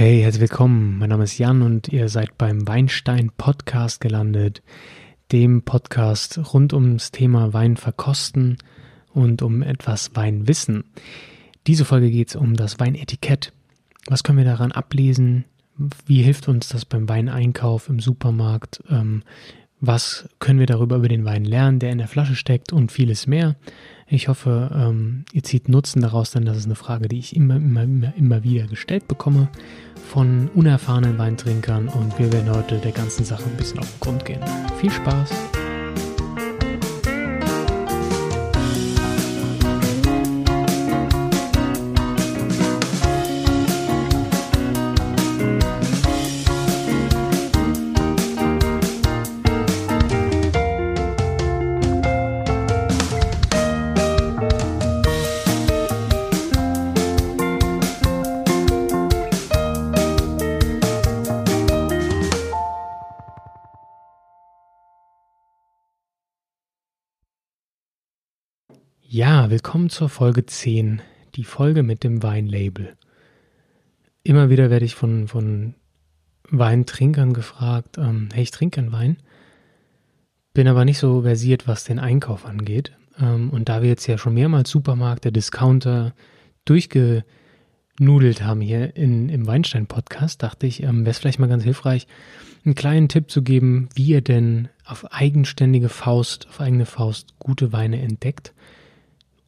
Hey, herzlich willkommen. Mein Name ist Jan und ihr seid beim Weinstein Podcast gelandet, dem Podcast rund ums Thema Wein verkosten und um etwas Weinwissen. Diese Folge geht es um das Weinetikett. Was können wir daran ablesen? Wie hilft uns das beim Weineinkauf im Supermarkt? Ähm, was können wir darüber über den Wein lernen, der in der Flasche steckt und vieles mehr? Ich hoffe, ähm, ihr zieht Nutzen daraus, denn das ist eine Frage, die ich immer, immer, immer, immer wieder gestellt bekomme von unerfahrenen Weintrinkern und wir werden heute der ganzen Sache ein bisschen auf den Grund gehen. Viel Spaß! Ja, willkommen zur Folge 10, die Folge mit dem Weinlabel. Immer wieder werde ich von, von Weintrinkern gefragt, ähm, hey, ich trinke einen Wein, bin aber nicht so versiert, was den Einkauf angeht. Ähm, und da wir jetzt ja schon mehrmals Supermärkte, Discounter durchgenudelt haben hier in, im Weinstein-Podcast, dachte ich, ähm, wäre es vielleicht mal ganz hilfreich, einen kleinen Tipp zu geben, wie ihr denn auf eigenständige Faust, auf eigene Faust gute Weine entdeckt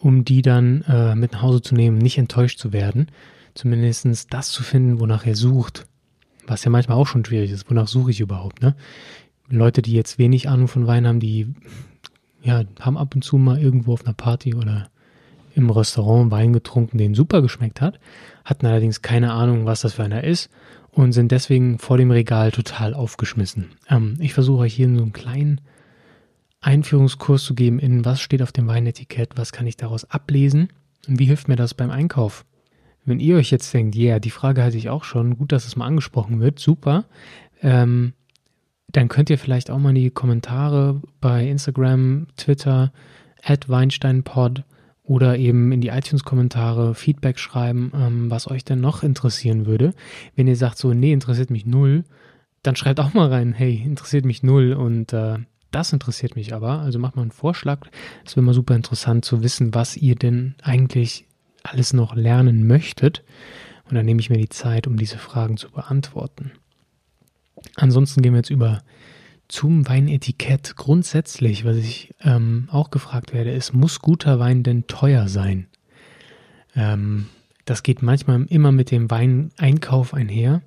um die dann äh, mit nach Hause zu nehmen, nicht enttäuscht zu werden. Zumindest das zu finden, wonach er sucht. Was ja manchmal auch schon schwierig ist. Wonach suche ich überhaupt, ne? Leute, die jetzt wenig Ahnung von Wein haben, die ja, haben ab und zu mal irgendwo auf einer Party oder im Restaurant Wein getrunken, den super geschmeckt hat, hatten allerdings keine Ahnung, was das für einer ist und sind deswegen vor dem Regal total aufgeschmissen. Ähm, ich versuche euch hier so einem kleinen Einführungskurs zu geben in, was steht auf dem Weinetikett, was kann ich daraus ablesen und wie hilft mir das beim Einkauf. Wenn ihr euch jetzt denkt, ja, yeah, die Frage hatte ich auch schon, gut, dass es mal angesprochen wird, super, ähm, dann könnt ihr vielleicht auch mal in die Kommentare bei Instagram, Twitter, at WeinsteinPod oder eben in die iTunes-Kommentare Feedback schreiben, ähm, was euch denn noch interessieren würde. Wenn ihr sagt so, nee, interessiert mich null, dann schreibt auch mal rein, hey, interessiert mich null und äh, das interessiert mich aber. Also macht mal einen Vorschlag. Es wäre immer super interessant zu wissen, was ihr denn eigentlich alles noch lernen möchtet. Und dann nehme ich mir die Zeit, um diese Fragen zu beantworten. Ansonsten gehen wir jetzt über zum Weinetikett. Grundsätzlich, was ich ähm, auch gefragt werde, ist, muss guter Wein denn teuer sein? Ähm, das geht manchmal immer mit dem Weineinkauf einher.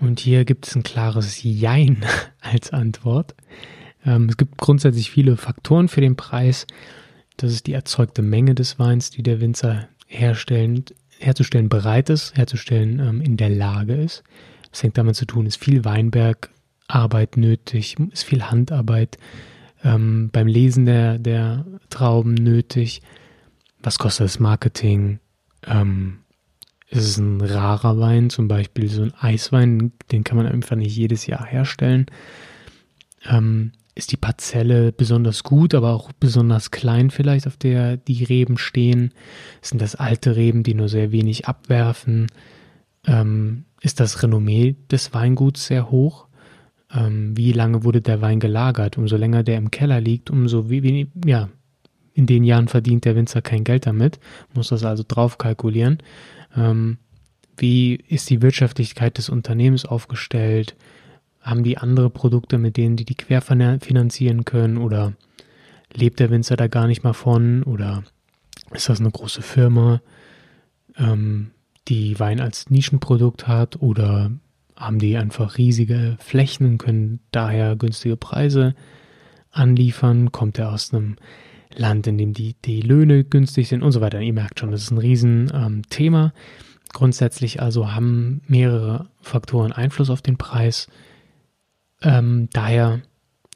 Und hier gibt es ein klares Jein als Antwort. Ähm, es gibt grundsätzlich viele Faktoren für den Preis. Das ist die erzeugte Menge des Weins, die der Winzer herstellen, herzustellen bereit ist, herzustellen ähm, in der Lage ist. Das hängt damit zu tun, ist viel Weinbergarbeit nötig, ist viel Handarbeit ähm, beim Lesen der, der Trauben nötig. Was kostet das Marketing? Ähm, ist es ein rarer Wein, zum Beispiel so ein Eiswein, den kann man einfach nicht jedes Jahr herstellen. Ähm, ist die Parzelle besonders gut, aber auch besonders klein vielleicht, auf der die Reben stehen? Sind das alte Reben, die nur sehr wenig abwerfen? Ähm, ist das Renommee des Weinguts sehr hoch? Ähm, wie lange wurde der Wein gelagert? Umso länger der im Keller liegt, umso wenig, ja, in den Jahren verdient der Winzer kein Geld damit, muss das also drauf kalkulieren. Ähm, wie ist die Wirtschaftlichkeit des Unternehmens aufgestellt? Haben die andere Produkte, mit denen die die querfinanzieren können? Oder lebt der Winzer da gar nicht mal von? Oder ist das eine große Firma, ähm, die Wein als Nischenprodukt hat? Oder haben die einfach riesige Flächen und können daher günstige Preise anliefern? Kommt er aus einem Land, in dem die, die Löhne günstig sind und so weiter? Ihr merkt schon, das ist ein Riesenthema. Ähm, Grundsätzlich also haben mehrere Faktoren Einfluss auf den Preis. Ähm, daher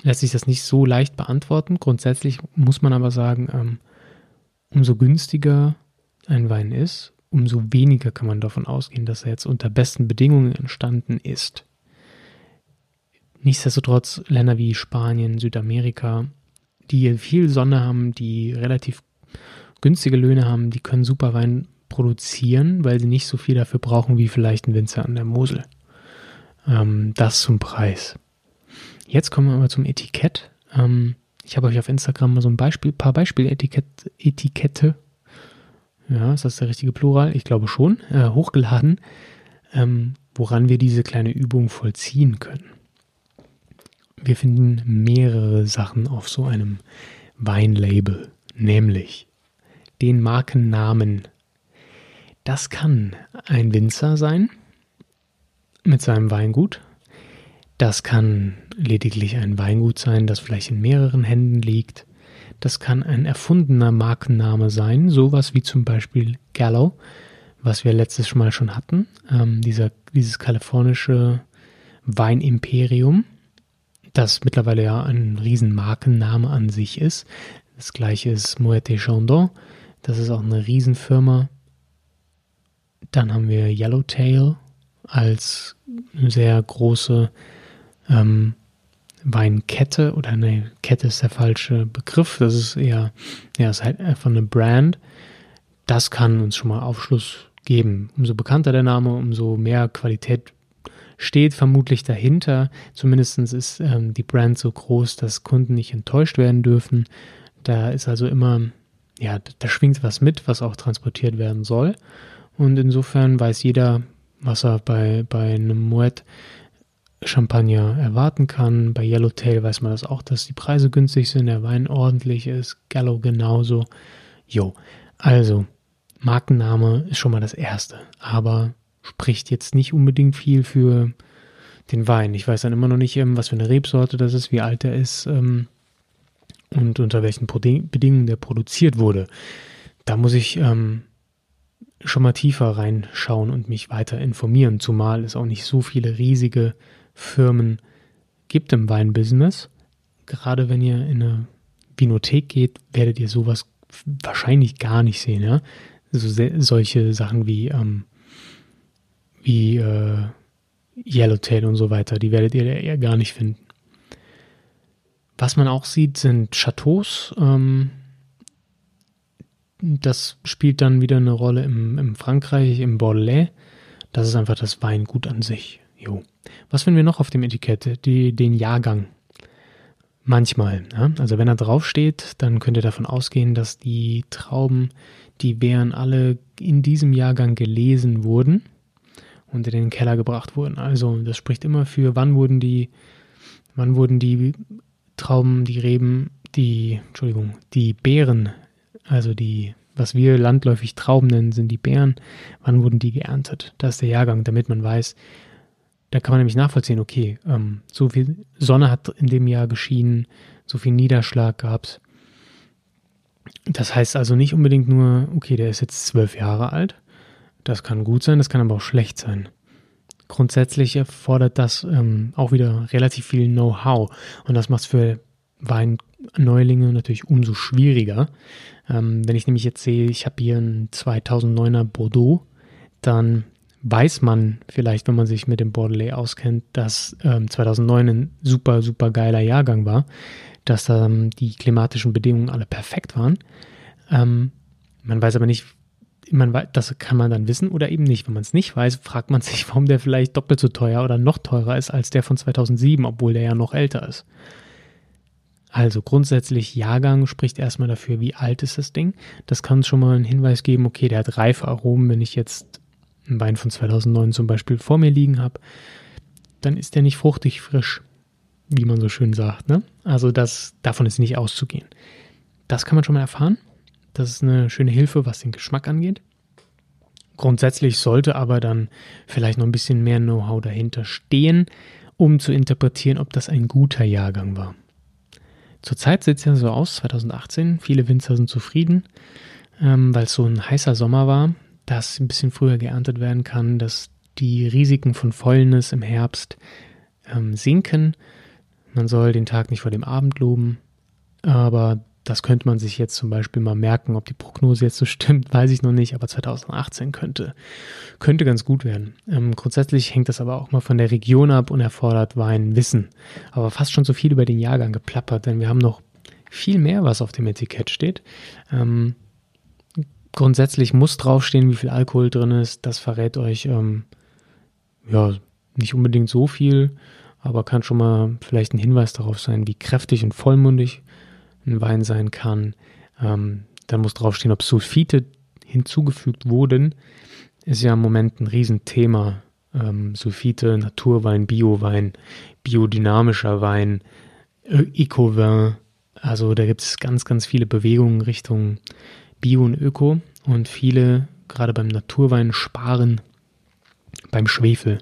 lässt sich das nicht so leicht beantworten. Grundsätzlich muss man aber sagen, ähm, umso günstiger ein Wein ist, umso weniger kann man davon ausgehen, dass er jetzt unter besten Bedingungen entstanden ist. Nichtsdestotrotz Länder wie Spanien, Südamerika, die viel Sonne haben, die relativ günstige Löhne haben, die können super Wein produzieren, weil sie nicht so viel dafür brauchen wie vielleicht ein Winzer an der Mosel. Ähm, das zum Preis. Jetzt kommen wir aber zum Etikett. Ähm, ich habe euch auf Instagram mal so ein Beispiel, paar Beispieletikette, Etikette, ja, ist das der richtige Plural? Ich glaube schon, äh, hochgeladen, ähm, woran wir diese kleine Übung vollziehen können. Wir finden mehrere Sachen auf so einem Weinlabel, nämlich den Markennamen. Das kann ein Winzer sein mit seinem Weingut. Das kann lediglich ein Weingut sein, das vielleicht in mehreren Händen liegt. Das kann ein erfundener Markenname sein, sowas wie zum Beispiel Gallo, was wir letztes Mal schon hatten. Ähm, dieser, dieses kalifornische Weinimperium, das mittlerweile ja ein riesen Markenname an sich ist. Das gleiche ist Moët Chandon, das ist auch eine Riesenfirma. Dann haben wir Yellowtail als sehr große ähm, Weinkette oder eine Kette ist der falsche Begriff. Das ist eher, ja, ist halt einfach eine Brand. Das kann uns schon mal Aufschluss geben. Umso bekannter der Name, umso mehr Qualität steht vermutlich dahinter. Zumindest ist ähm, die Brand so groß, dass Kunden nicht enttäuscht werden dürfen. Da ist also immer, ja, da schwingt was mit, was auch transportiert werden soll. Und insofern weiß jeder, was er bei, bei einem Moet Champagner erwarten kann. Bei Yellowtail weiß man das auch, dass die Preise günstig sind, der Wein ordentlich ist, Gallo genauso. Jo, also Markenname ist schon mal das Erste, aber spricht jetzt nicht unbedingt viel für den Wein. Ich weiß dann immer noch nicht, ähm, was für eine Rebsorte das ist, wie alt er ist ähm, und unter welchen Bedingungen der produziert wurde. Da muss ich ähm, schon mal tiefer reinschauen und mich weiter informieren, zumal es auch nicht so viele riesige Firmen gibt im Weinbusiness. Gerade wenn ihr in eine Vinothek geht, werdet ihr sowas wahrscheinlich gar nicht sehen. Ja? Also solche Sachen wie, ähm, wie äh, Yellowtail und so weiter, die werdet ihr eher gar nicht finden. Was man auch sieht, sind Chateaus. Ähm, das spielt dann wieder eine Rolle im, im Frankreich, im Bordelais. Das ist einfach das Weingut an sich. Jo. Was finden wir noch auf dem Etikett? Die, den Jahrgang. Manchmal. Ja? Also wenn er draufsteht, dann könnt ihr davon ausgehen, dass die Trauben, die wären alle in diesem Jahrgang gelesen wurden und in den Keller gebracht wurden. Also das spricht immer für, wann wurden die, wann wurden die Trauben, die Reben, die, Entschuldigung, die Beeren, also die, was wir landläufig Trauben nennen, sind die Beeren, wann wurden die geerntet? Das ist der Jahrgang, damit man weiß, da kann man nämlich nachvollziehen, okay, ähm, so viel Sonne hat in dem Jahr geschienen, so viel Niederschlag gab es. Das heißt also nicht unbedingt nur, okay, der ist jetzt zwölf Jahre alt. Das kann gut sein, das kann aber auch schlecht sein. Grundsätzlich erfordert das ähm, auch wieder relativ viel Know-how und das macht es für Weinneulinge natürlich umso schwieriger. Ähm, wenn ich nämlich jetzt sehe, ich habe hier einen 2009er Bordeaux, dann weiß man vielleicht, wenn man sich mit dem Bordelais auskennt, dass ähm, 2009 ein super, super geiler Jahrgang war, dass ähm, die klimatischen Bedingungen alle perfekt waren. Ähm, man weiß aber nicht, man das kann man dann wissen oder eben nicht. Wenn man es nicht weiß, fragt man sich, warum der vielleicht doppelt so teuer oder noch teurer ist als der von 2007, obwohl der ja noch älter ist. Also grundsätzlich Jahrgang spricht erstmal dafür, wie alt ist das Ding. Das kann uns schon mal einen Hinweis geben, okay, der hat reife Aromen, wenn ich jetzt einen Wein von 2009 zum Beispiel vor mir liegen habe, dann ist der nicht fruchtig frisch, wie man so schön sagt. Ne? Also das, davon ist nicht auszugehen. Das kann man schon mal erfahren. Das ist eine schöne Hilfe, was den Geschmack angeht. Grundsätzlich sollte aber dann vielleicht noch ein bisschen mehr Know-how dahinter stehen, um zu interpretieren, ob das ein guter Jahrgang war. Zurzeit sieht es ja so aus, 2018, viele Winzer sind zufrieden, ähm, weil es so ein heißer Sommer war dass ein bisschen früher geerntet werden kann, dass die Risiken von Fäulnis im Herbst ähm, sinken. Man soll den Tag nicht vor dem Abend loben, aber das könnte man sich jetzt zum Beispiel mal merken. Ob die Prognose jetzt so stimmt, weiß ich noch nicht, aber 2018 könnte, könnte ganz gut werden. Ähm, grundsätzlich hängt das aber auch mal von der Region ab und erfordert Weinwissen. Aber fast schon so viel über den Jahrgang geplappert, denn wir haben noch viel mehr, was auf dem Etikett steht. Ähm, grundsätzlich muss draufstehen, wie viel Alkohol drin ist. Das verrät euch ähm, ja nicht unbedingt so viel, aber kann schon mal vielleicht ein Hinweis darauf sein, wie kräftig und vollmundig ein Wein sein kann. Ähm, dann muss draufstehen, ob Sulfite hinzugefügt wurden. Ist ja im Moment ein Riesenthema. Ähm, Sulfite, Naturwein, Biowein, biodynamischer Wein, Eco-Vin. Also da gibt es ganz, ganz viele Bewegungen Richtung Bio und Öko und viele, gerade beim Naturwein, sparen beim Schwefel,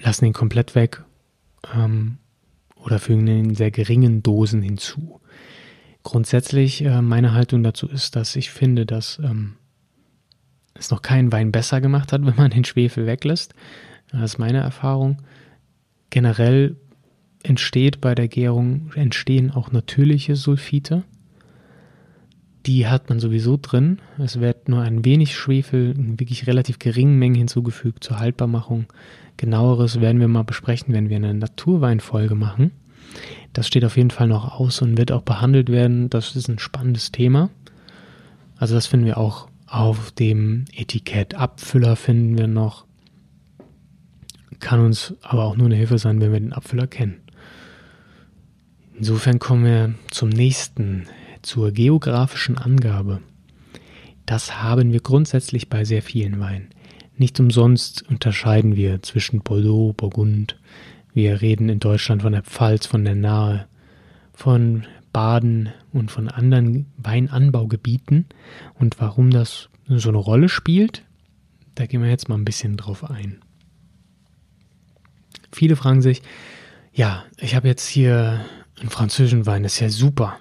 lassen ihn komplett weg ähm, oder fügen ihn in sehr geringen Dosen hinzu. Grundsätzlich äh, meine Haltung dazu ist, dass ich finde, dass ähm, es noch keinen Wein besser gemacht hat, wenn man den Schwefel weglässt. Das ist meine Erfahrung. Generell entsteht bei der Gärung, entstehen auch natürliche Sulfite. Die hat man sowieso drin. Es wird nur ein wenig Schwefel in wirklich relativ geringen Mengen hinzugefügt zur Haltbarmachung. Genaueres werden wir mal besprechen, wenn wir eine Naturweinfolge machen. Das steht auf jeden Fall noch aus und wird auch behandelt werden. Das ist ein spannendes Thema. Also das finden wir auch auf dem Etikett. Abfüller finden wir noch. Kann uns aber auch nur eine Hilfe sein, wenn wir den Abfüller kennen. Insofern kommen wir zum nächsten zur geografischen Angabe. Das haben wir grundsätzlich bei sehr vielen Weinen. Nicht umsonst unterscheiden wir zwischen Bordeaux, Burgund. Wir reden in Deutschland von der Pfalz, von der Nahe, von Baden und von anderen Weinanbaugebieten. Und warum das so eine Rolle spielt, da gehen wir jetzt mal ein bisschen drauf ein. Viele fragen sich, ja, ich habe jetzt hier einen französischen Wein, das ist ja super.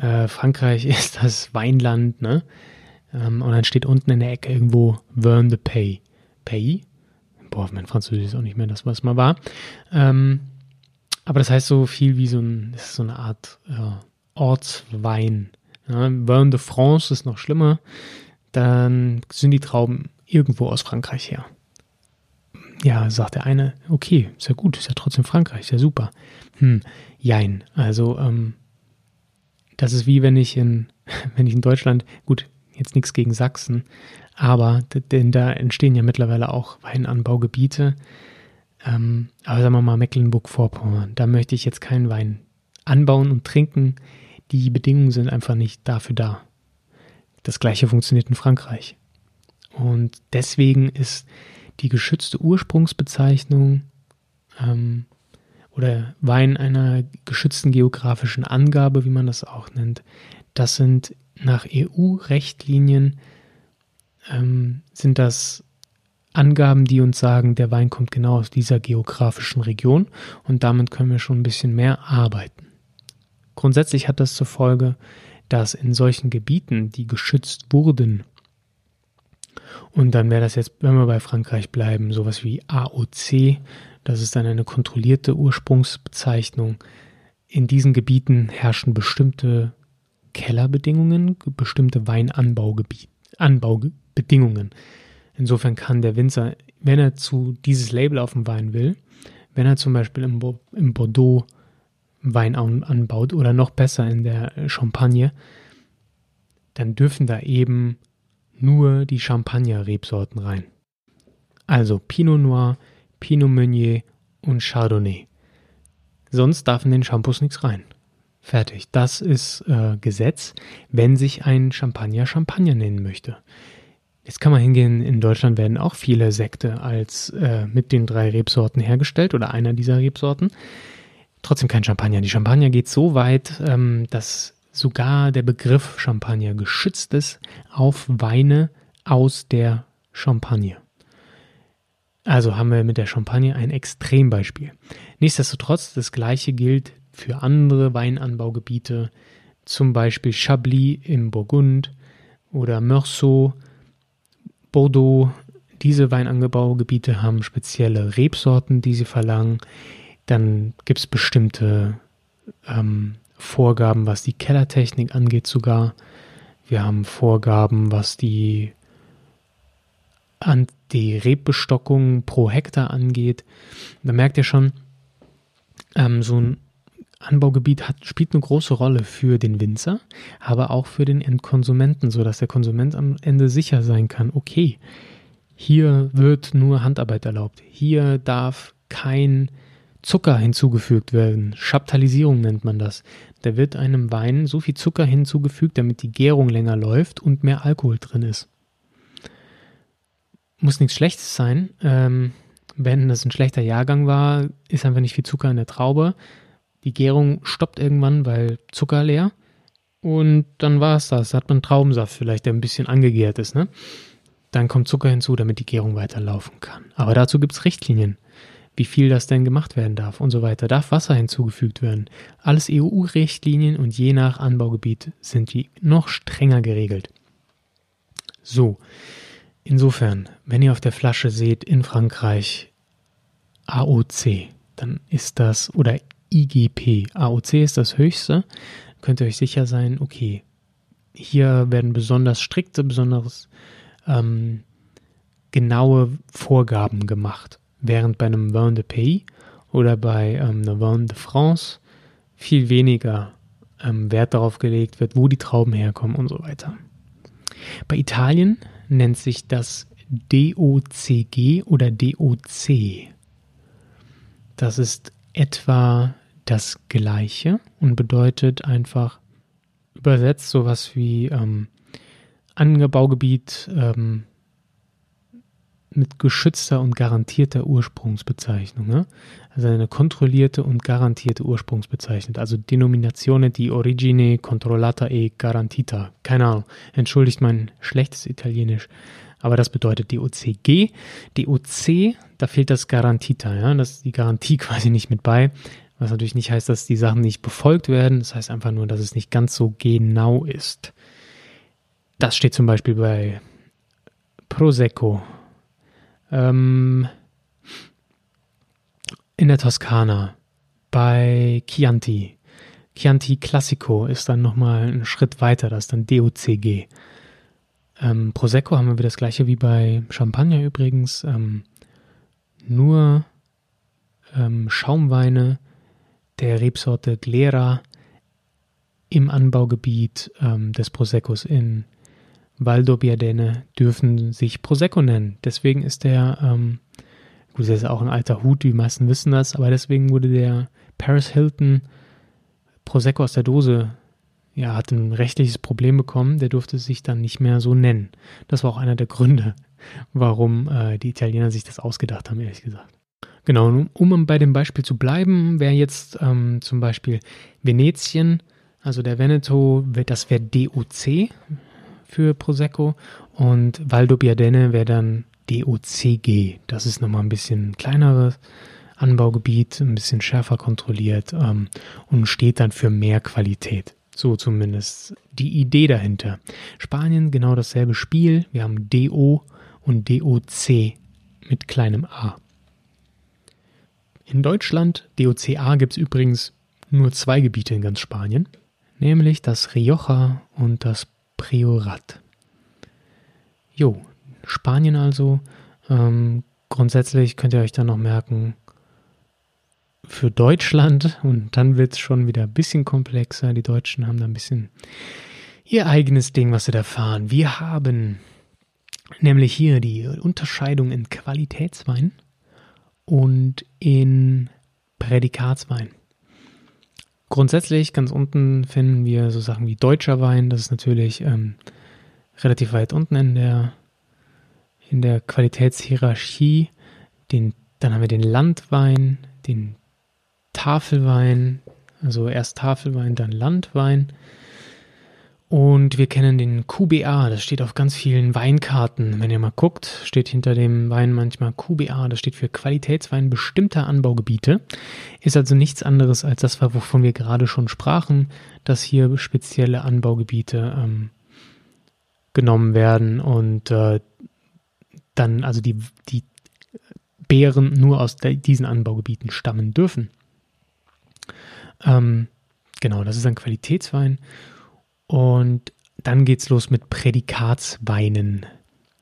Äh, Frankreich ist das Weinland, ne? Ähm, und dann steht unten in der Ecke irgendwo Verne de Pay. Pay? Boah, mein Französisch ist auch nicht mehr das, was mal war. Ähm, aber das heißt so viel wie so, ein, das ist so eine Art ja, Ortswein. Ja, Verne de France ist noch schlimmer. Dann sind die Trauben irgendwo aus Frankreich her. Ja, sagt der eine, okay, ist ja gut, ist ja trotzdem Frankreich, ist ja super. Hm, jein. Also, ähm, das ist wie wenn ich in, wenn ich in Deutschland, gut, jetzt nichts gegen Sachsen, aber denn da entstehen ja mittlerweile auch Weinanbaugebiete. Ähm, aber sagen wir mal Mecklenburg-Vorpommern, da möchte ich jetzt keinen Wein anbauen und trinken. Die Bedingungen sind einfach nicht dafür da. Das gleiche funktioniert in Frankreich. Und deswegen ist die geschützte Ursprungsbezeichnung ähm, oder Wein einer geschützten geografischen Angabe, wie man das auch nennt. Das sind nach EU-Rechtlinien ähm, sind das Angaben, die uns sagen, der Wein kommt genau aus dieser geografischen Region und damit können wir schon ein bisschen mehr arbeiten. Grundsätzlich hat das zur Folge, dass in solchen Gebieten, die geschützt wurden, und dann wäre das jetzt, wenn wir bei Frankreich bleiben, sowas wie AOC, das ist dann eine kontrollierte Ursprungsbezeichnung. In diesen Gebieten herrschen bestimmte Kellerbedingungen, bestimmte Weinanbaubedingungen. Insofern kann der Winzer, wenn er zu dieses Label auf dem Wein will, wenn er zum Beispiel im, im Bordeaux Wein anbaut oder noch besser in der Champagne, dann dürfen da eben nur die Champagner-Rebsorten rein. Also Pinot Noir, Pinot Meunier und Chardonnay. Sonst darf in den Shampoos nichts rein. Fertig. Das ist äh, Gesetz, wenn sich ein Champagner Champagner nennen möchte. Jetzt kann man hingehen, in Deutschland werden auch viele Sekte als äh, mit den drei Rebsorten hergestellt oder einer dieser Rebsorten. Trotzdem kein Champagner. Die Champagner geht so weit, ähm, dass sogar der Begriff Champagner geschützt ist auf Weine aus der Champagne. Also haben wir mit der Champagne ein Extrembeispiel. Nichtsdestotrotz, das gleiche gilt für andere Weinanbaugebiete, zum Beispiel Chablis im Burgund oder Meursault, Bordeaux. Diese Weinanbaugebiete haben spezielle Rebsorten, die sie verlangen. Dann gibt es bestimmte ähm, Vorgaben, was die Kellertechnik angeht sogar. Wir haben Vorgaben, was die, an die Rebbestockung pro Hektar angeht. Da merkt ihr schon, ähm, so ein Anbaugebiet hat, spielt eine große Rolle für den Winzer, aber auch für den Endkonsumenten, sodass der Konsument am Ende sicher sein kann, okay, hier wird nur Handarbeit erlaubt, hier darf kein Zucker hinzugefügt werden. Chaptalisierung nennt man das. Da wird einem Wein so viel Zucker hinzugefügt, damit die Gärung länger läuft und mehr Alkohol drin ist. Muss nichts Schlechtes sein. Ähm, wenn das ein schlechter Jahrgang war, ist einfach nicht viel Zucker in der Traube. Die Gärung stoppt irgendwann, weil Zucker leer. Und dann war es das. Da hat man Traubensaft vielleicht, der ein bisschen angegärt ist. Ne? Dann kommt Zucker hinzu, damit die Gärung weiterlaufen kann. Aber dazu gibt es Richtlinien. Wie viel das denn gemacht werden darf und so weiter. Darf Wasser hinzugefügt werden. Alles EU-Richtlinien und je nach Anbaugebiet sind die noch strenger geregelt. So, insofern, wenn ihr auf der Flasche seht in Frankreich AOC, dann ist das, oder IGP. AOC ist das höchste. Könnt ihr euch sicher sein, okay, hier werden besonders strikte, besonders ähm, genaue Vorgaben gemacht. Während bei einem Vin de Pays oder bei ähm, einem Vin de France viel weniger ähm, Wert darauf gelegt wird, wo die Trauben herkommen und so weiter. Bei Italien nennt sich das DOCG oder DOC. Das ist etwa das Gleiche und bedeutet einfach übersetzt sowas wie ähm, Anbaugebiet ähm, mit geschützter und garantierter Ursprungsbezeichnung. Ne? Also eine kontrollierte und garantierte Ursprungsbezeichnung. Also Denominazione di origine controllata e garantita. Keine Ahnung. Entschuldigt mein schlechtes Italienisch. Aber das bedeutet DOCG. DOC, da fehlt das Garantita. Ja? Das ist die Garantie quasi nicht mit bei. Was natürlich nicht heißt, dass die Sachen nicht befolgt werden. Das heißt einfach nur, dass es nicht ganz so genau ist. Das steht zum Beispiel bei Prosecco. Ähm, in der Toskana. Bei Chianti. Chianti Classico ist dann nochmal ein Schritt weiter. Das ist dann DOCG. Ähm, Prosecco haben wir das gleiche wie bei Champagner übrigens. Ähm, nur ähm, Schaumweine der Rebsorte Glera im Anbaugebiet ähm, des Proseccos in Valdobbiadene dürfen sich Prosecco nennen. Deswegen ist der, ähm, gut, das ist auch ein alter Hut, die meisten wissen das, aber deswegen wurde der Paris Hilton Prosecco aus der Dose, ja, hat ein rechtliches Problem bekommen, der durfte sich dann nicht mehr so nennen. Das war auch einer der Gründe, warum äh, die Italiener sich das ausgedacht haben, ehrlich gesagt. Genau, um bei dem Beispiel zu bleiben, wäre jetzt ähm, zum Beispiel Venetien, also der Veneto, das wäre DOC für Prosecco und Valdobbiadene wäre dann DOCG. Das ist nochmal ein bisschen kleineres Anbaugebiet, ein bisschen schärfer kontrolliert ähm, und steht dann für mehr Qualität. So zumindest die Idee dahinter. Spanien genau dasselbe Spiel. Wir haben DO und DOC mit kleinem a. In Deutschland, DOCA, gibt es übrigens nur zwei Gebiete in ganz Spanien, nämlich das Rioja und das Priorat. Jo, Spanien also. Ähm, grundsätzlich könnt ihr euch dann noch merken, für Deutschland, und dann wird es schon wieder ein bisschen komplexer. Die Deutschen haben da ein bisschen ihr eigenes Ding, was sie da fahren. Wir haben nämlich hier die Unterscheidung in Qualitätswein und in Prädikatswein. Grundsätzlich ganz unten finden wir so Sachen wie deutscher Wein. Das ist natürlich ähm, relativ weit unten in der, in der Qualitätshierarchie. Den, dann haben wir den Landwein, den Tafelwein, also erst Tafelwein, dann Landwein. Und wir kennen den QBA, das steht auf ganz vielen Weinkarten. Wenn ihr mal guckt, steht hinter dem Wein manchmal QBA, das steht für Qualitätswein bestimmter Anbaugebiete. Ist also nichts anderes als das, wovon wir gerade schon sprachen, dass hier spezielle Anbaugebiete ähm, genommen werden und äh, dann also die, die Beeren nur aus diesen Anbaugebieten stammen dürfen. Ähm, genau, das ist ein Qualitätswein. Und dann geht's los mit Prädikatsweinen.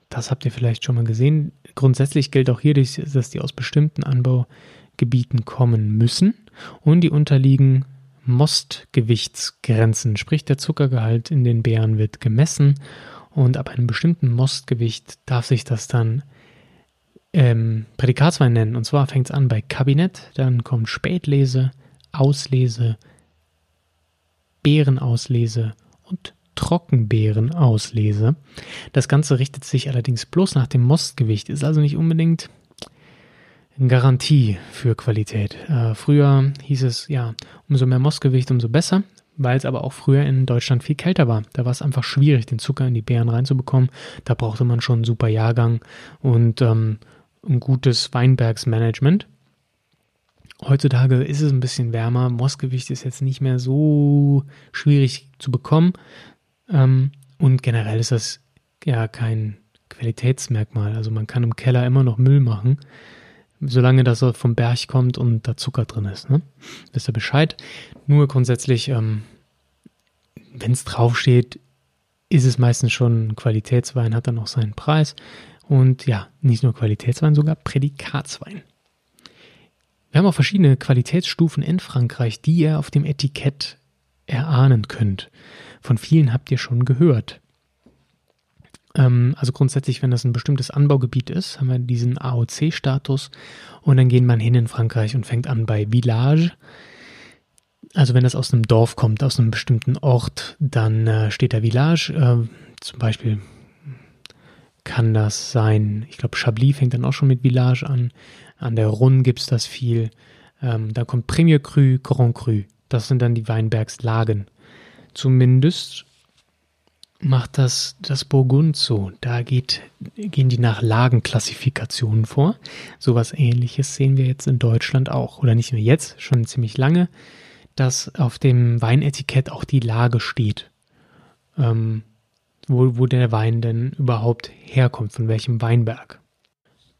Das habt ihr vielleicht schon mal gesehen. Grundsätzlich gilt auch hier, dass die aus bestimmten Anbaugebieten kommen müssen und die unterliegen Mostgewichtsgrenzen, sprich der Zuckergehalt in den Beeren wird gemessen und ab einem bestimmten Mostgewicht darf sich das dann ähm, Prädikatswein nennen. Und zwar fängt es an bei Kabinett, dann kommt Spätlese, Auslese, Beerenauslese und Trockenbeerenauslese. Das Ganze richtet sich allerdings bloß nach dem Mostgewicht, ist also nicht unbedingt eine Garantie für Qualität. Äh, früher hieß es, ja, umso mehr Mostgewicht, umso besser, weil es aber auch früher in Deutschland viel kälter war. Da war es einfach schwierig, den Zucker in die Beeren reinzubekommen. Da brauchte man schon einen super Jahrgang und ähm, ein gutes Weinbergsmanagement. Heutzutage ist es ein bisschen wärmer. Mostgewicht ist jetzt nicht mehr so schwierig zu bekommen. Ähm, und generell ist das ja kein Qualitätsmerkmal. Also man kann im Keller immer noch Müll machen, solange das vom Berg kommt und da Zucker drin ist. Ne? Wisst ihr Bescheid? Nur grundsätzlich, ähm, wenn es draufsteht, ist es meistens schon Qualitätswein, hat dann auch seinen Preis. Und ja, nicht nur Qualitätswein, sogar Prädikatswein. Wir haben auch verschiedene Qualitätsstufen in Frankreich, die ihr auf dem Etikett erahnen könnt. Von vielen habt ihr schon gehört. Ähm, also grundsätzlich, wenn das ein bestimmtes Anbaugebiet ist, haben wir diesen AOC-Status und dann geht man hin in Frankreich und fängt an bei Village. Also wenn das aus einem Dorf kommt, aus einem bestimmten Ort, dann äh, steht da Village. Äh, zum Beispiel kann das sein, ich glaube Chablis fängt dann auch schon mit Village an. An der Rhône gibt es das viel. Ähm, da kommt Premier Cru, Grand Cru. Das sind dann die Weinbergslagen. Zumindest macht das das Burgund so. Da geht, gehen die nach Lagenklassifikationen vor. Sowas ähnliches sehen wir jetzt in Deutschland auch. Oder nicht nur jetzt, schon ziemlich lange, dass auf dem Weinetikett auch die Lage steht. Ähm, wo, wo der Wein denn überhaupt herkommt, von welchem Weinberg.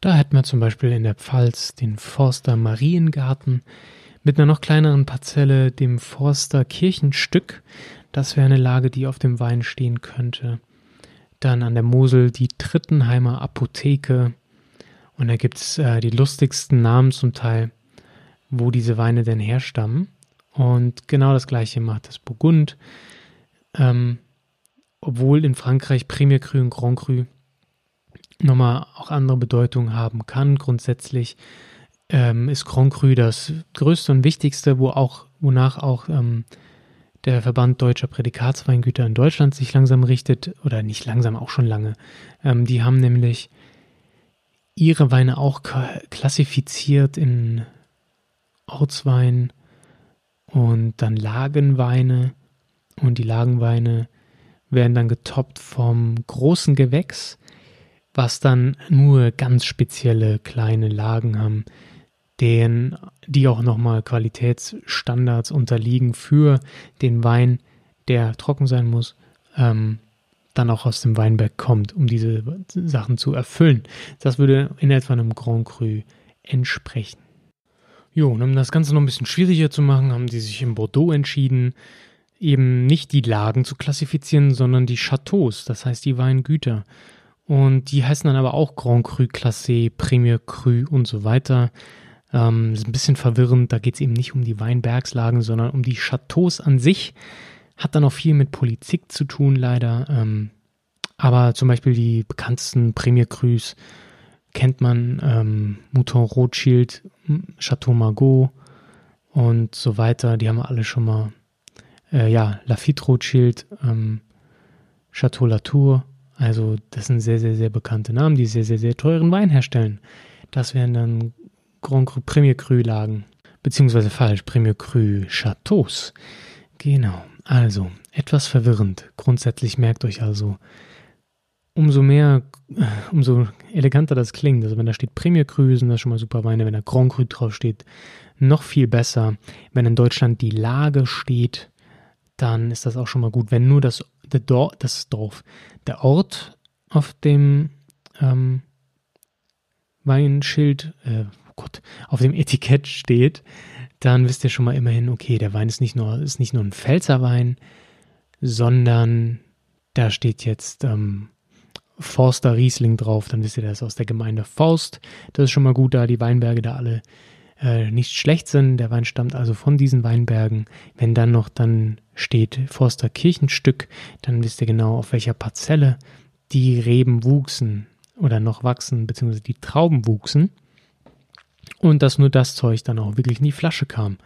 Da hätten wir zum Beispiel in der Pfalz den Forster Mariengarten mit einer noch kleineren Parzelle, dem Forster Kirchenstück. Das wäre eine Lage, die auf dem Wein stehen könnte. Dann an der Mosel die Trittenheimer Apotheke. Und da gibt es äh, die lustigsten Namen zum Teil, wo diese Weine denn herstammen. Und genau das gleiche macht das Burgund. Ähm, obwohl in Frankreich Premier Cru und Grand Cru nochmal auch andere Bedeutungen haben kann. Grundsätzlich ähm, ist Grand Cru das größte und wichtigste, wo auch, wonach auch ähm, der Verband deutscher Prädikatsweingüter in Deutschland sich langsam richtet, oder nicht langsam, auch schon lange. Ähm, die haben nämlich ihre Weine auch klassifiziert in Ortswein und dann Lagenweine. Und die Lagenweine werden dann getoppt vom großen Gewächs, was dann nur ganz spezielle kleine Lagen haben, denen, die auch nochmal Qualitätsstandards unterliegen für den Wein, der trocken sein muss, ähm, dann auch aus dem Weinberg kommt, um diese Sachen zu erfüllen. Das würde in etwa einem Grand Cru entsprechen. Jo, und um das Ganze noch ein bisschen schwieriger zu machen, haben die sich in Bordeaux entschieden, eben nicht die Lagen zu klassifizieren, sondern die Chateaus, das heißt die Weingüter. Und die heißen dann aber auch Grand Cru Classé, Premier Cru und so weiter. Ähm, ist ein bisschen verwirrend, da geht es eben nicht um die Weinbergslagen, sondern um die Chateaus an sich. Hat dann auch viel mit Politik zu tun, leider. Ähm, aber zum Beispiel die bekanntesten Premier Crus kennt man, ähm, Mouton Rothschild, Chateau Margaux und so weiter. Die haben wir alle schon mal äh, ja, Lafitte Rothschild, ähm, Chateau Latour. Also das sind sehr, sehr, sehr bekannte Namen, die sehr, sehr, sehr teuren Wein herstellen. Das wären dann Grand Cru Premier Cru Lagen. Beziehungsweise falsch, Premier Cru Chateaus. Genau. Also, etwas verwirrend. Grundsätzlich merkt euch also, umso mehr, äh, umso eleganter das klingt. Also wenn da steht Premier Cru, sind das schon mal super Weine. Wenn da Grand Cru draufsteht, noch viel besser. Wenn in Deutschland die Lage steht, dann ist das auch schon mal gut. Wenn nur das, der Dor das Dorf, der Ort auf dem ähm, Weinschild, äh, oh Gott, auf dem Etikett steht, dann wisst ihr schon mal immerhin, okay, der Wein ist nicht nur, ist nicht nur ein Pfälzer Wein, sondern da steht jetzt ähm, Forster Riesling drauf, dann wisst ihr, das ist aus der Gemeinde Forst. Das ist schon mal gut, da die Weinberge da alle äh, nicht schlecht sind. Der Wein stammt also von diesen Weinbergen. Wenn dann noch dann steht Forster Kirchenstück, dann wisst ihr genau, auf welcher Parzelle die Reben wuchsen oder noch wachsen, beziehungsweise die Trauben wuchsen. Und dass nur das Zeug dann auch wirklich in die Flasche kam.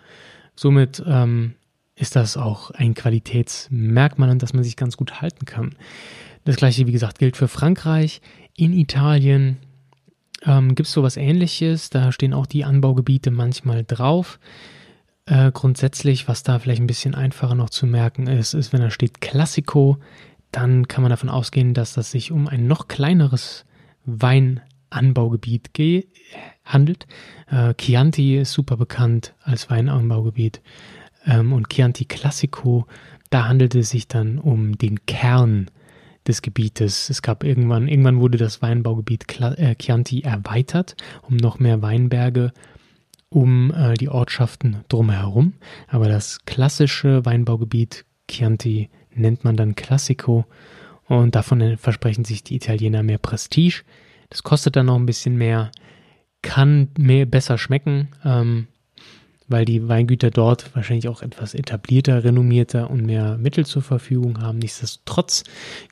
Somit ähm, ist das auch ein Qualitätsmerkmal, an das man sich ganz gut halten kann. Das gleiche, wie gesagt, gilt für Frankreich. In Italien ähm, gibt es sowas ähnliches. Da stehen auch die Anbaugebiete manchmal drauf. Äh, grundsätzlich, was da vielleicht ein bisschen einfacher noch zu merken ist, ist, wenn da steht Classico, dann kann man davon ausgehen, dass das sich um ein noch kleineres Weinanbaugebiet handelt. Äh, Chianti ist super bekannt als Weinanbaugebiet. Ähm, und Chianti Classico, da handelt es sich dann um den Kern des Gebietes. Es gab irgendwann, irgendwann wurde das Weinbaugebiet äh, Chianti erweitert um noch mehr Weinberge um äh, die Ortschaften drumherum. Aber das klassische Weinbaugebiet Chianti nennt man dann Classico und davon versprechen sich die Italiener mehr Prestige. Das kostet dann noch ein bisschen mehr, kann mehr besser schmecken. Ähm, weil die Weingüter dort wahrscheinlich auch etwas etablierter, renommierter und mehr Mittel zur Verfügung haben. Nichtsdestotrotz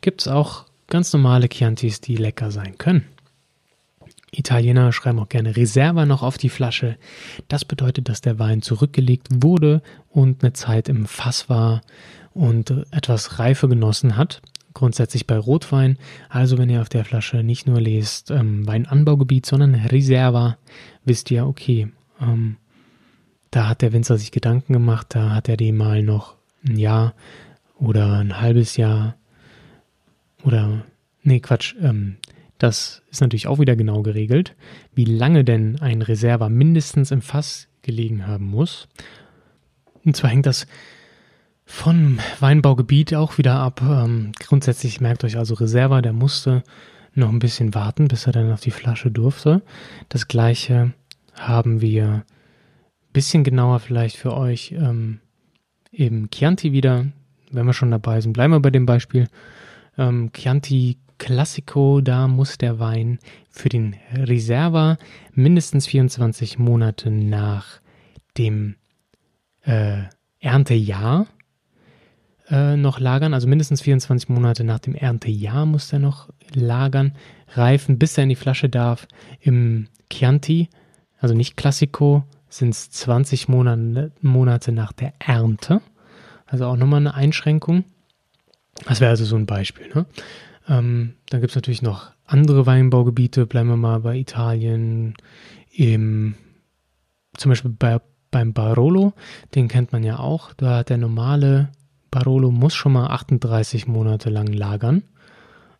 gibt es auch ganz normale Chiantis, die lecker sein können. Italiener schreiben auch gerne Reserva noch auf die Flasche. Das bedeutet, dass der Wein zurückgelegt wurde und eine Zeit im Fass war und etwas Reife genossen hat. Grundsätzlich bei Rotwein. Also wenn ihr auf der Flasche nicht nur lest ähm, Weinanbaugebiet, sondern Reserva, wisst ihr, okay, ähm, da hat der Winzer sich Gedanken gemacht, da hat er dem mal noch ein Jahr oder ein halbes Jahr oder, nee, Quatsch, ähm, das ist natürlich auch wieder genau geregelt, wie lange denn ein Reserva mindestens im Fass gelegen haben muss. Und zwar hängt das vom Weinbaugebiet auch wieder ab. Ähm, grundsätzlich merkt euch also Reserva, der musste noch ein bisschen warten, bis er dann auf die Flasche durfte. Das gleiche haben wir bisschen genauer vielleicht für euch ähm, eben Chianti wieder, wenn wir schon dabei sind. Bleiben wir bei dem Beispiel. Ähm, Chianti Classico, da muss der Wein für den Reserva mindestens 24 Monate nach dem äh, Erntejahr äh, noch lagern, also mindestens 24 Monate nach dem Erntejahr muss er noch lagern, reifen, bis er in die Flasche darf. Im Chianti, also nicht Classico, sind es 20 Monate, Monate nach der Ernte. Also auch nochmal eine Einschränkung. Das wäre also so ein Beispiel. Ne? Ähm, dann gibt es natürlich noch andere Weinbaugebiete. Bleiben wir mal bei Italien. Im, zum Beispiel bei, beim Barolo, den kennt man ja auch. Da hat der normale Barolo muss schon mal 38 Monate lang lagern.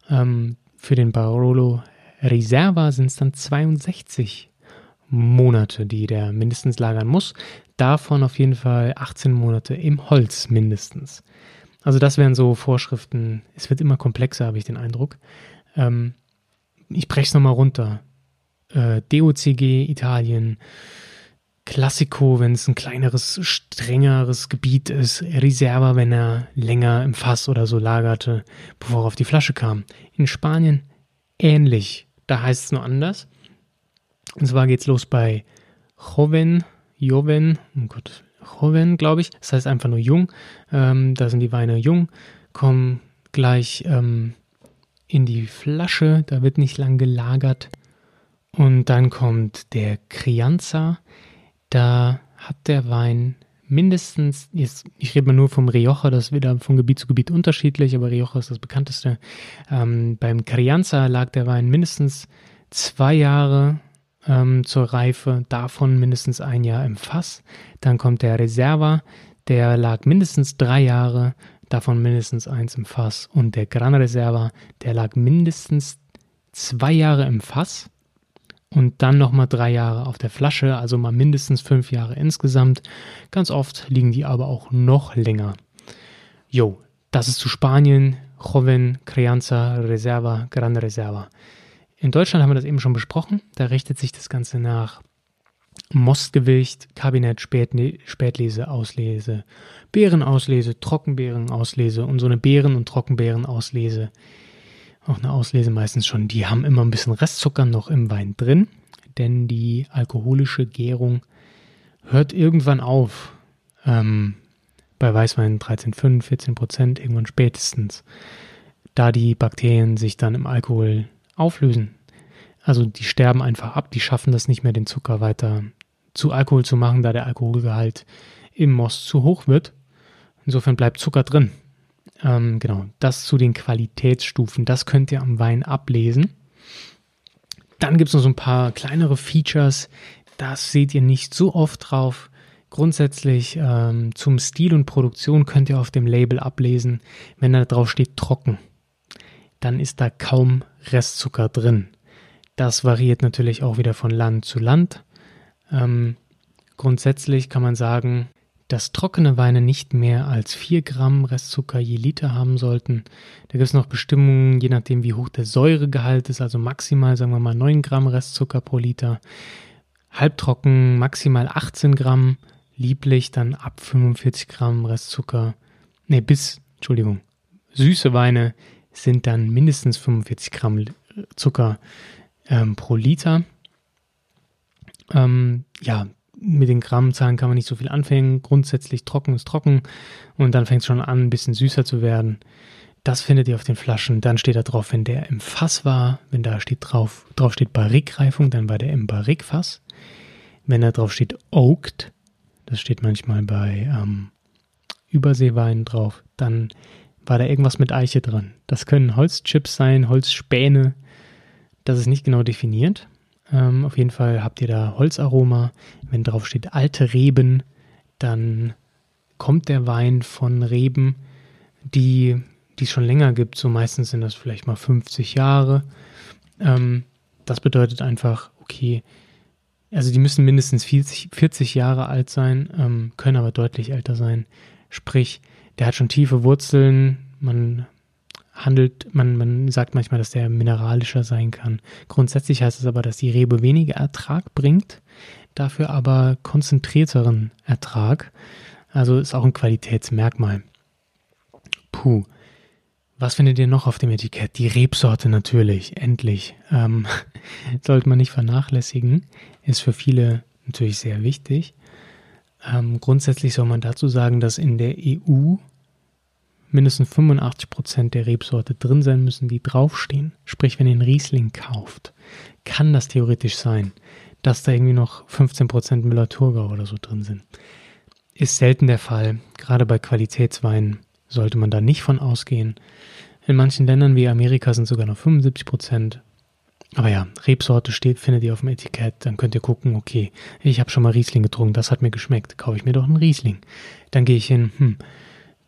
Ähm, für den Barolo Reserva sind es dann 62 Monate, die der mindestens lagern muss. Davon auf jeden Fall 18 Monate im Holz mindestens. Also das wären so Vorschriften. Es wird immer komplexer, habe ich den Eindruck. Ähm, ich breche es nochmal runter. Äh, DOCG Italien, Classico, wenn es ein kleineres, strengeres Gebiet ist, Reserva, wenn er länger im Fass oder so lagerte, bevor er auf die Flasche kam. In Spanien ähnlich. Da heißt es nur anders. Und zwar geht es los bei Joven, Joven, oh Gott, Joven, glaube ich. Das heißt einfach nur jung. Ähm, da sind die Weine jung, kommen gleich ähm, in die Flasche. Da wird nicht lang gelagert. Und dann kommt der Crianza. Da hat der Wein mindestens, jetzt, ich rede mal nur vom Rioja, das ist wieder von Gebiet zu Gebiet unterschiedlich, aber Rioja ist das bekannteste. Ähm, beim Crianza lag der Wein mindestens zwei Jahre ähm, zur Reife, davon mindestens ein Jahr im Fass. Dann kommt der Reserva, der lag mindestens drei Jahre, davon mindestens eins im Fass. Und der Gran Reserva, der lag mindestens zwei Jahre im Fass und dann nochmal drei Jahre auf der Flasche, also mal mindestens fünf Jahre insgesamt. Ganz oft liegen die aber auch noch länger. Jo, das ist zu Spanien, Joven, Crianza, Reserva, Gran Reserva. In Deutschland haben wir das eben schon besprochen. Da richtet sich das Ganze nach Mostgewicht, Kabinett, Spätlese, Auslese, Beerenauslese, Trockenbeerenauslese und so eine Beeren- und Trockenbeerenauslese. Auch eine Auslese meistens schon. Die haben immer ein bisschen Restzucker noch im Wein drin, denn die alkoholische Gärung hört irgendwann auf. Ähm, bei Weißwein 13,5, 14 Prozent, irgendwann spätestens. Da die Bakterien sich dann im Alkohol auflösen. Also die sterben einfach ab, die schaffen das nicht mehr, den Zucker weiter zu Alkohol zu machen, da der Alkoholgehalt im Most zu hoch wird. Insofern bleibt Zucker drin. Ähm, genau, das zu den Qualitätsstufen, das könnt ihr am Wein ablesen. Dann gibt es noch so ein paar kleinere Features, das seht ihr nicht so oft drauf. Grundsätzlich ähm, zum Stil und Produktion könnt ihr auf dem Label ablesen, wenn da drauf steht trocken, dann ist da kaum Restzucker drin. Das variiert natürlich auch wieder von Land zu Land. Ähm, grundsätzlich kann man sagen, dass trockene Weine nicht mehr als 4 Gramm Restzucker je Liter haben sollten. Da gibt es noch Bestimmungen, je nachdem wie hoch der Säuregehalt ist, also maximal sagen wir mal 9 Gramm Restzucker pro Liter. Halbtrocken maximal 18 Gramm, lieblich dann ab 45 Gramm Restzucker. Ne, bis, Entschuldigung, süße Weine sind dann mindestens 45 Gramm Zucker ähm, pro Liter. Ähm, ja, mit den Grammzahlen kann man nicht so viel anfangen. Grundsätzlich trocken ist trocken und dann fängt es schon an, ein bisschen süßer zu werden. Das findet ihr auf den Flaschen. Dann steht da drauf, wenn der im Fass war, wenn da steht drauf, drauf steht Barrikreifung, dann war der im Barrikfass. Wenn da drauf steht Oaked, das steht manchmal bei ähm, Überseeweinen drauf, dann war da irgendwas mit Eiche dran. Das können Holzchips sein, Holzspäne. Das ist nicht genau definiert. Ähm, auf jeden Fall habt ihr da Holzaroma. Wenn drauf steht alte Reben, dann kommt der Wein von Reben, die es schon länger gibt. So meistens sind das vielleicht mal 50 Jahre. Ähm, das bedeutet einfach, okay, also die müssen mindestens 40, 40 Jahre alt sein, ähm, können aber deutlich älter sein. Sprich, der hat schon tiefe Wurzeln. Man handelt, man, man sagt manchmal, dass der mineralischer sein kann. Grundsätzlich heißt es aber, dass die Rebe weniger Ertrag bringt, dafür aber konzentrierteren Ertrag. Also ist auch ein Qualitätsmerkmal. Puh. Was findet ihr noch auf dem Etikett? Die Rebsorte natürlich, endlich. Ähm, sollte man nicht vernachlässigen. Ist für viele natürlich sehr wichtig. Ähm, grundsätzlich soll man dazu sagen, dass in der EU mindestens 85 Prozent der Rebsorte drin sein müssen, die draufstehen. Sprich, wenn ihr einen Riesling kauft, kann das theoretisch sein, dass da irgendwie noch 15 Prozent Müller-Thurgau oder so drin sind. Ist selten der Fall. Gerade bei Qualitätsweinen sollte man da nicht von ausgehen. In manchen Ländern wie Amerika sind sogar noch 75 Prozent. Aber ja, Rebsorte steht, findet ihr auf dem Etikett. Dann könnt ihr gucken, okay, ich habe schon mal Riesling getrunken, das hat mir geschmeckt, kaufe ich mir doch einen Riesling. Dann gehe ich hin, hm,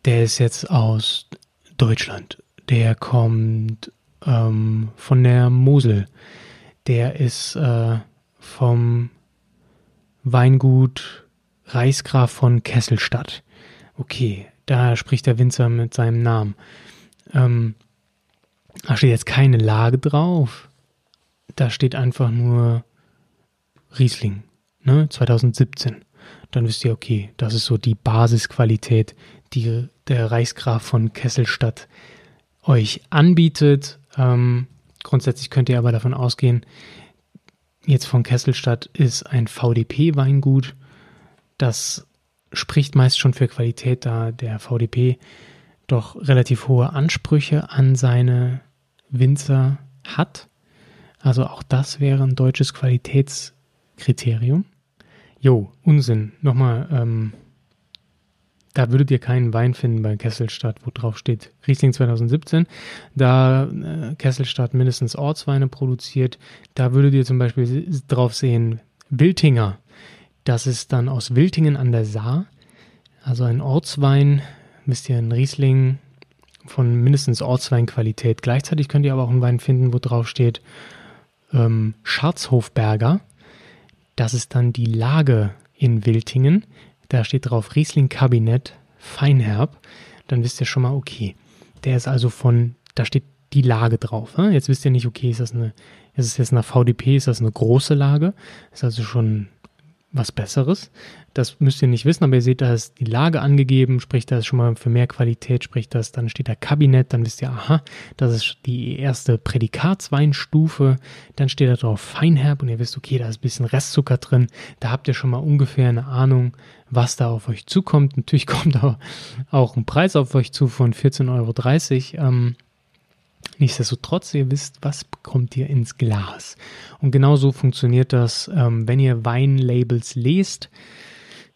der ist jetzt aus Deutschland. Der kommt ähm, von der Mosel. Der ist äh, vom Weingut Reichsgraf von Kesselstadt. Okay, da spricht der Winzer mit seinem Namen. Ähm, da steht jetzt keine Lage drauf. Da steht einfach nur Riesling, ne, 2017. Dann wisst ihr, okay, das ist so die Basisqualität, die der Reichsgraf von Kesselstadt euch anbietet. Ähm, grundsätzlich könnt ihr aber davon ausgehen, jetzt von Kesselstadt ist ein VDP-Weingut. Das spricht meist schon für Qualität, da der VDP doch relativ hohe Ansprüche an seine Winzer hat. Also auch das wäre ein deutsches Qualitätskriterium. Jo, Unsinn. Nochmal, ähm, da würdet ihr keinen Wein finden bei Kesselstadt, wo drauf steht Riesling 2017. Da äh, Kesselstadt mindestens Ortsweine produziert, da würdet ihr zum Beispiel drauf sehen Wiltinger. Das ist dann aus Wiltingen an der Saar. Also ein Ortswein, wisst ihr, ein Riesling von mindestens Ortsweinqualität. Gleichzeitig könnt ihr aber auch einen Wein finden, wo drauf steht ähm, Scharzhofberger. Das ist dann die Lage in Wiltingen. Da steht drauf Riesling Kabinett Feinherb. Dann wisst ihr schon mal, okay, der ist also von, da steht die Lage drauf. Ne? Jetzt wisst ihr nicht, okay, ist das eine, ist es jetzt eine VDP, ist das eine große Lage? Ist also schon was Besseres. Das müsst ihr nicht wissen, aber ihr seht, da ist die Lage angegeben, sprich, da ist schon mal für mehr Qualität, sprich, das, dann steht da Kabinett, dann wisst ihr, aha, das ist die erste Prädikatsweinstufe, dann steht da drauf Feinherb und ihr wisst, okay, da ist ein bisschen Restzucker drin, da habt ihr schon mal ungefähr eine Ahnung, was da auf euch zukommt. Natürlich kommt auch, auch ein Preis auf euch zu von 14,30 Euro. Nichtsdestotrotz, ihr wisst, was bekommt ihr ins Glas. Und genauso funktioniert das, ähm, wenn ihr Weinlabels lest.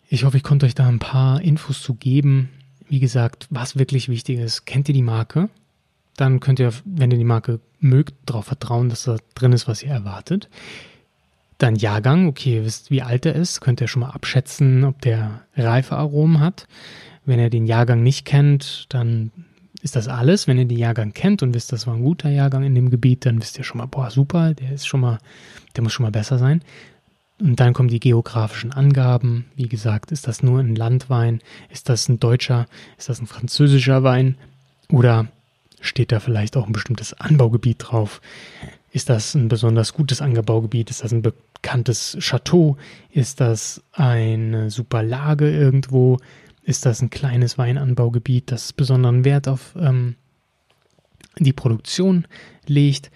Ich hoffe, ich konnte euch da ein paar Infos zu geben. Wie gesagt, was wirklich wichtig ist, kennt ihr die Marke? Dann könnt ihr, wenn ihr die Marke mögt, darauf vertrauen, dass da drin ist, was ihr erwartet. Dann Jahrgang, okay, ihr wisst, wie alt er ist, könnt ihr schon mal abschätzen, ob der reife Aromen hat. Wenn ihr den Jahrgang nicht kennt, dann ist das alles. Wenn ihr den Jahrgang kennt und wisst, das war ein guter Jahrgang in dem Gebiet, dann wisst ihr schon mal, boah, super, der ist schon mal, der muss schon mal besser sein. Und dann kommen die geografischen Angaben. Wie gesagt, ist das nur ein Landwein? Ist das ein deutscher? Ist das ein französischer Wein? Oder steht da vielleicht auch ein bestimmtes Anbaugebiet drauf? Ist das ein besonders gutes Anbaugebiet? Ist das ein bekanntes Chateau? Ist das eine super Lage irgendwo? Ist das ein kleines Weinanbaugebiet, das besonderen Wert auf ähm, die Produktion legt.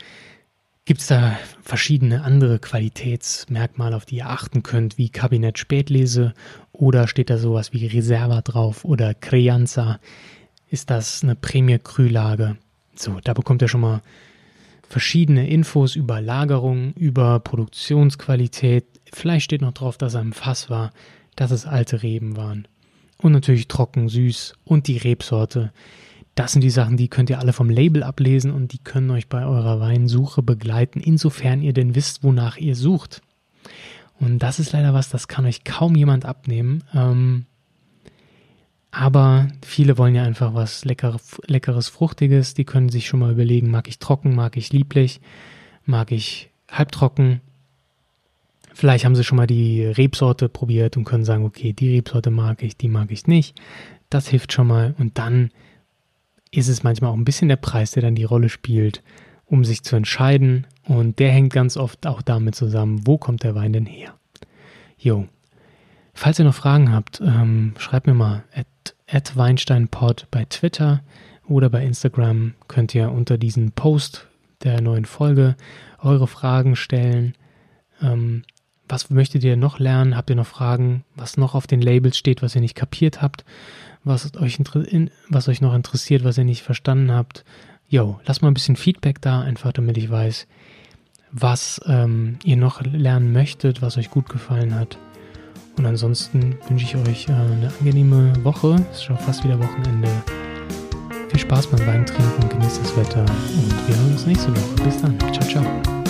Gibt es da verschiedene andere Qualitätsmerkmale, auf die ihr achten könnt, wie Kabinett Spätlese oder steht da sowas wie Reserva drauf oder Crianza? Ist das eine Prämie Krühlage? So, da bekommt ihr schon mal verschiedene Infos über Lagerung, über Produktionsqualität. Vielleicht steht noch drauf, dass er im Fass war, dass es alte Reben waren. Und natürlich trocken, süß und die Rebsorte. Das sind die Sachen, die könnt ihr alle vom Label ablesen und die können euch bei eurer Weinsuche begleiten, insofern ihr denn wisst, wonach ihr sucht. Und das ist leider was, das kann euch kaum jemand abnehmen. Ähm, aber viele wollen ja einfach was Lecker, Leckeres, Fruchtiges. Die können sich schon mal überlegen, mag ich trocken, mag ich lieblich, mag ich halbtrocken Vielleicht haben sie schon mal die Rebsorte probiert und können sagen, okay, die Rebsorte mag ich, die mag ich nicht. Das hilft schon mal. Und dann ist es manchmal auch ein bisschen der Preis, der dann die Rolle spielt, um sich zu entscheiden. Und der hängt ganz oft auch damit zusammen, wo kommt der Wein denn her? Jo. Falls ihr noch Fragen habt, ähm, schreibt mir mal at, at WeinsteinPod bei Twitter oder bei Instagram könnt ihr unter diesen Post der neuen Folge eure Fragen stellen. Ähm, was möchtet ihr noch lernen? Habt ihr noch Fragen, was noch auf den Labels steht, was ihr nicht kapiert habt? Was euch, was euch noch interessiert, was ihr nicht verstanden habt? Jo, lasst mal ein bisschen Feedback da, einfach damit ich weiß, was ähm, ihr noch lernen möchtet, was euch gut gefallen hat. Und ansonsten wünsche ich euch äh, eine angenehme Woche. Es ist schon fast wieder Wochenende. Viel Spaß beim Wein trinken, genießt das Wetter und wir hören uns nächste Woche. Bis dann. Ciao, ciao.